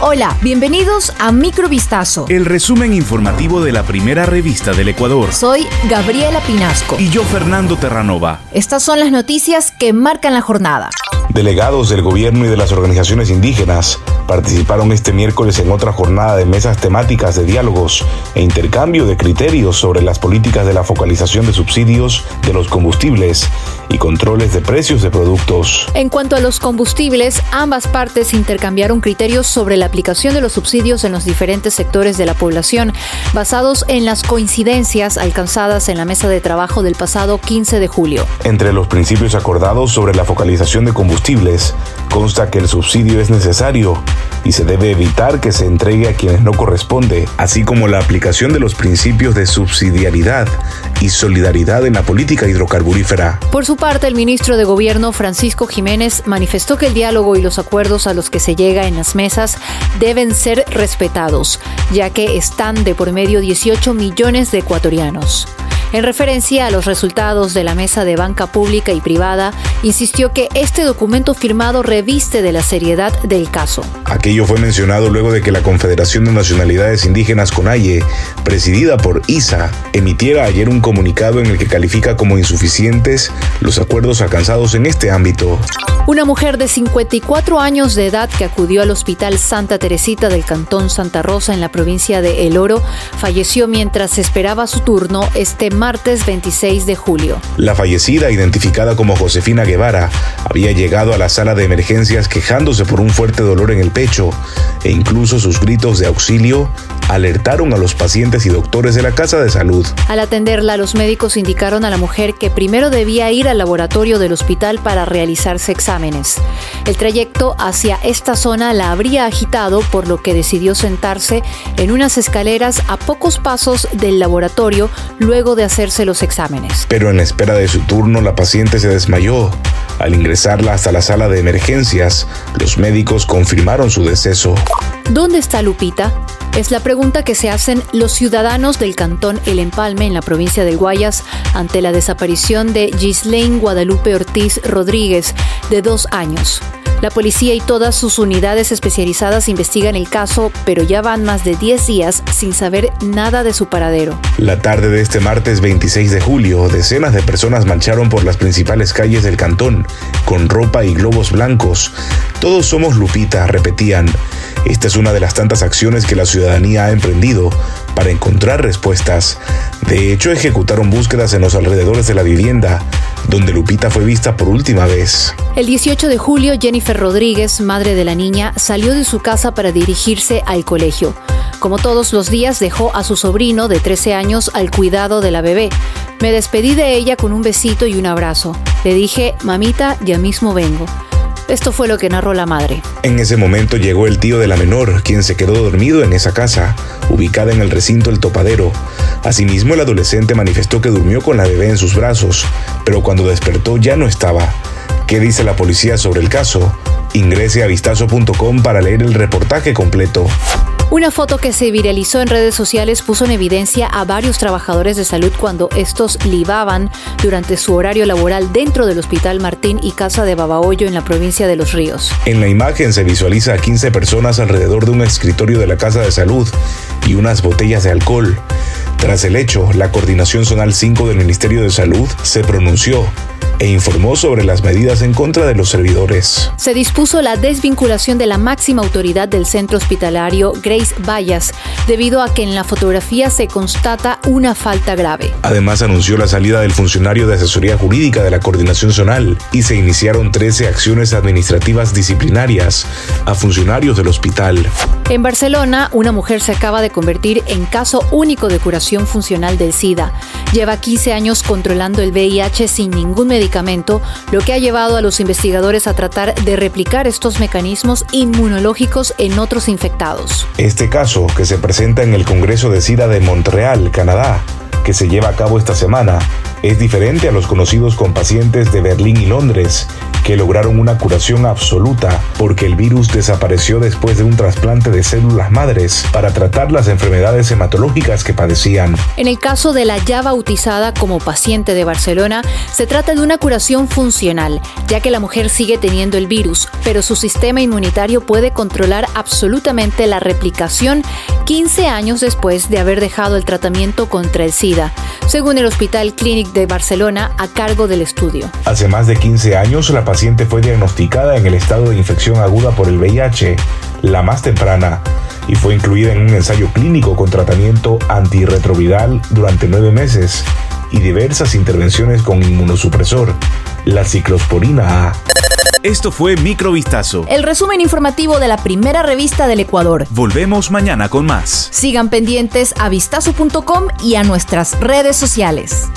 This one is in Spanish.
Hola, bienvenidos a Microvistazo. El resumen informativo de la primera revista del Ecuador. Soy Gabriela Pinasco. Y yo, Fernando Terranova. Estas son las noticias que marcan la jornada. Delegados del gobierno y de las organizaciones indígenas participaron este miércoles en otra jornada de mesas temáticas de diálogos e intercambio de criterios sobre las políticas de la focalización de subsidios de los combustibles y controles de precios de productos. En cuanto a los combustibles, ambas partes intercambiaron criterios sobre la aplicación de los subsidios en los diferentes sectores de la población, basados en las coincidencias alcanzadas en la mesa de trabajo del pasado 15 de julio. Entre los principios acordados sobre la focalización de combustibles, consta que el subsidio es necesario y se debe evitar que se entregue a quienes no corresponde, así como la aplicación de los principios de subsidiariedad y solidaridad en la política hidrocarburífera. Por su parte, el ministro de Gobierno Francisco Jiménez manifestó que el diálogo y los acuerdos a los que se llega en las mesas deben ser respetados, ya que están de por medio 18 millones de ecuatorianos. En referencia a los resultados de la mesa de banca pública y privada, insistió que este documento firmado reviste de la seriedad del caso. Aquello fue mencionado luego de que la Confederación de Nacionalidades Indígenas CONAIE, presidida por ISA, emitiera ayer un comunicado en el que califica como insuficientes los acuerdos alcanzados en este ámbito. Una mujer de 54 años de edad que acudió al Hospital Santa Teresita del Cantón Santa Rosa en la provincia de El Oro falleció mientras esperaba su turno este martes 26 de julio. La fallecida, identificada como Josefina Guevara, había llegado a la sala de emergencias quejándose por un fuerte dolor en el pecho e incluso sus gritos de auxilio alertaron a los pacientes y doctores de la casa de salud. Al atenderla, los médicos indicaron a la mujer que primero debía ir al laboratorio del hospital para realizarse exámenes. El trayecto hacia esta zona la habría agitado, por lo que decidió sentarse en unas escaleras a pocos pasos del laboratorio luego de hacerse los exámenes. Pero en la espera de su turno, la paciente se desmayó. Al ingresarla hasta la sala de emergencias, los médicos confirmaron su deceso. ¿Dónde está Lupita? Es la pregunta que se hacen los ciudadanos del cantón El Empalme en la provincia del Guayas ante la desaparición de Gislaine Guadalupe Ortiz Rodríguez, de dos años. La policía y todas sus unidades especializadas investigan el caso, pero ya van más de 10 días sin saber nada de su paradero. La tarde de este martes 26 de julio, decenas de personas marcharon por las principales calles del cantón, con ropa y globos blancos. Todos somos Lupita, repetían. Esta es una de las tantas acciones que la ciudadanía ha emprendido para encontrar respuestas. De hecho, ejecutaron búsquedas en los alrededores de la vivienda, donde Lupita fue vista por última vez. El 18 de julio, Jennifer Rodríguez, madre de la niña, salió de su casa para dirigirse al colegio. Como todos los días, dejó a su sobrino de 13 años al cuidado de la bebé. Me despedí de ella con un besito y un abrazo. Le dije, mamita, ya mismo vengo. Esto fue lo que narró la madre. En ese momento llegó el tío de la menor, quien se quedó dormido en esa casa, ubicada en el recinto El Topadero. Asimismo, el adolescente manifestó que durmió con la bebé en sus brazos, pero cuando despertó ya no estaba. ¿Qué dice la policía sobre el caso? Ingrese a vistazo.com para leer el reportaje completo. Una foto que se viralizó en redes sociales puso en evidencia a varios trabajadores de salud cuando estos libaban durante su horario laboral dentro del Hospital Martín y Casa de Babahoyo en la provincia de Los Ríos. En la imagen se visualiza a 15 personas alrededor de un escritorio de la Casa de Salud y unas botellas de alcohol. Tras el hecho, la Coordinación Zonal 5 del Ministerio de Salud se pronunció e informó sobre las medidas en contra de los servidores. Se dispuso la desvinculación de la máxima autoridad del centro hospitalario, Grace Vallas, debido a que en la fotografía se constata una falta grave. Además, anunció la salida del funcionario de asesoría jurídica de la Coordinación Zonal y se iniciaron 13 acciones administrativas disciplinarias a funcionarios del hospital. En Barcelona, una mujer se acaba de convertir en caso único de curación funcional del SIDA. Lleva 15 años controlando el VIH sin ningún medicamento lo que ha llevado a los investigadores a tratar de replicar estos mecanismos inmunológicos en otros infectados. Este caso, que se presenta en el Congreso de SIDA de Montreal, Canadá, que se lleva a cabo esta semana, es diferente a los conocidos con pacientes de Berlín y Londres, que lograron una curación absoluta porque el virus desapareció después de un trasplante de células madres para tratar las enfermedades hematológicas que padecían. En el caso de la ya bautizada como paciente de Barcelona, se trata de una curación funcional, ya que la mujer sigue teniendo el virus, pero su sistema inmunitario puede controlar absolutamente la replicación 15 años después de haber dejado el tratamiento contra el SIDA, según el Hospital Clinic de Barcelona a cargo del estudio. Hace más de 15 años, la paciente fue diagnosticada en el estado de infección aguda por el VIH, la más temprana, y fue incluida en un ensayo clínico con tratamiento antirretroviral durante nueve meses y diversas intervenciones con inmunosupresor, la ciclosporina A. Esto fue Microvistazo. El resumen informativo de la primera revista del Ecuador. Volvemos mañana con más. Sigan pendientes a vistazo.com y a nuestras redes sociales.